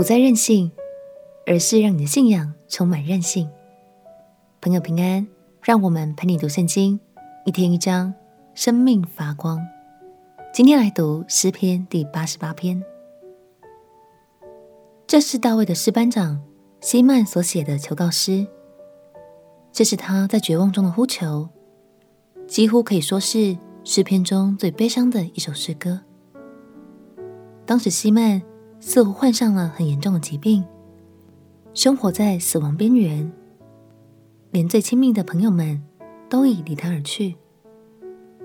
不再任性，而是让你的信仰充满韧性。朋友平安，让我们陪你读圣经，一天一章，生命发光。今天来读诗篇第八十八篇，这是大卫的诗班长希曼所写的求告诗。这是他在绝望中的呼求，几乎可以说是诗篇中最悲伤的一首诗歌。当时希曼似乎患上了很严重的疾病，生活在死亡边缘，连最亲密的朋友们都已离他而去。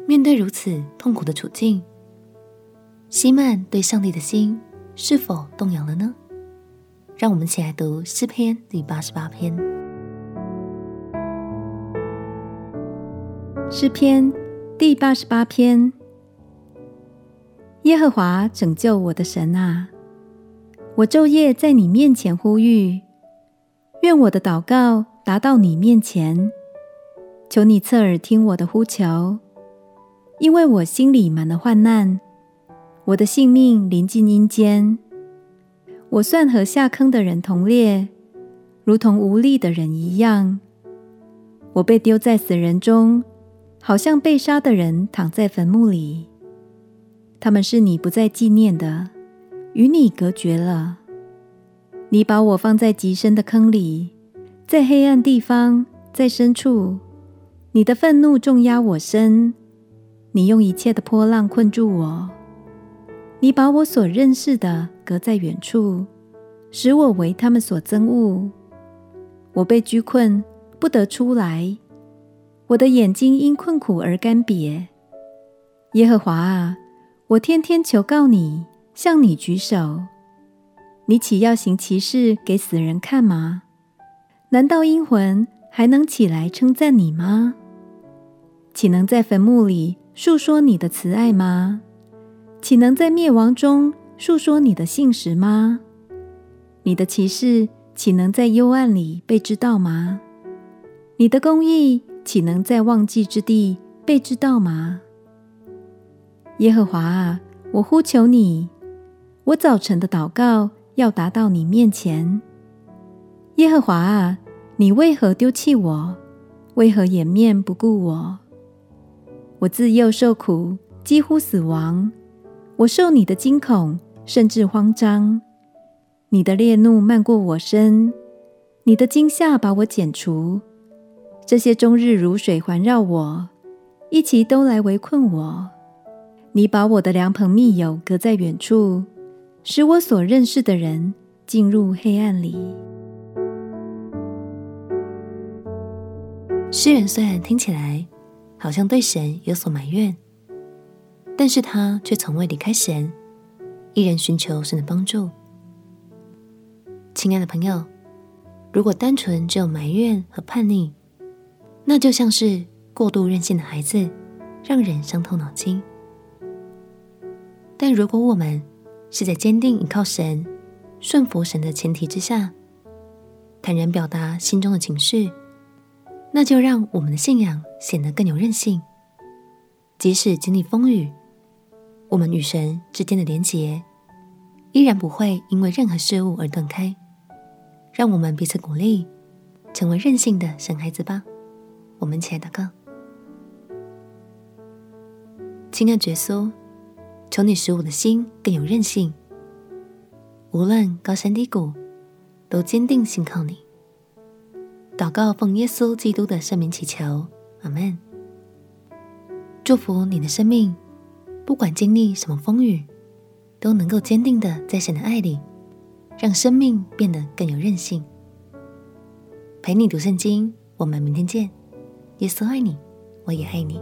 面对如此痛苦的处境，希曼对上帝的心是否动摇了呢？让我们一起来读诗篇第八十八篇。诗篇第八十八篇：耶和华拯救我的神啊，我昼夜在你面前呼吁，愿我的祷告达到你面前，求你侧耳听我的呼求，因为我心里满了患难，我的性命临近阴间，我算和下坑的人同列，如同无力的人一样，我被丢在死人中。好像被杀的人躺在坟墓里，他们是你不再纪念的，与你隔绝了。你把我放在极深的坑里，在黑暗地方，在深处。你的愤怒重压我身，你用一切的波浪困住我。你把我所认识的隔在远处，使我为他们所憎恶。我被拘困，不得出来。我的眼睛因困苦而干瘪，耶和华啊，我天天求告你，向你举手。你岂要行奇事给死人看吗？难道阴魂还能起来称赞你吗？岂能在坟墓里述说你的慈爱吗？岂能在灭亡中述说你的信实吗？你的奇事岂能在幽暗里被知道吗？你的公义。岂能在忘记之地被知道吗？耶和华啊，我呼求你，我早晨的祷告要达到你面前。耶和华啊，你为何丢弃我？为何掩面不顾我？我自幼受苦，几乎死亡。我受你的惊恐，甚至慌张。你的烈怒漫过我身，你的惊吓把我剪除。这些终日如水环绕我，一齐都来围困我。你把我的良朋密友隔在远处，使我所认识的人进入黑暗里。诗人虽然听起来好像对神有所埋怨，但是他却从未离开神，依然寻求神的帮助。亲爱的朋友，如果单纯只有埋怨和叛逆，那就像是过度任性的孩子，让人伤透脑筋。但如果我们是在坚定依靠神、顺服神的前提之下，坦然表达心中的情绪，那就让我们的信仰显得更有韧性。即使经历风雨，我们与神之间的连结依然不会因为任何事物而断开。让我们彼此鼓励，成为任性的神孩子吧。我们起来祷告，亲爱的耶稣，求你使我的心更有韧性，无论高山低谷，都坚定信靠你。祷告奉耶稣基督的圣名祈求，阿门。祝福你的生命，不管经历什么风雨，都能够坚定的在神的爱里，让生命变得更有韧性。陪你读圣经，我们明天见。耶稣爱你，我也爱你。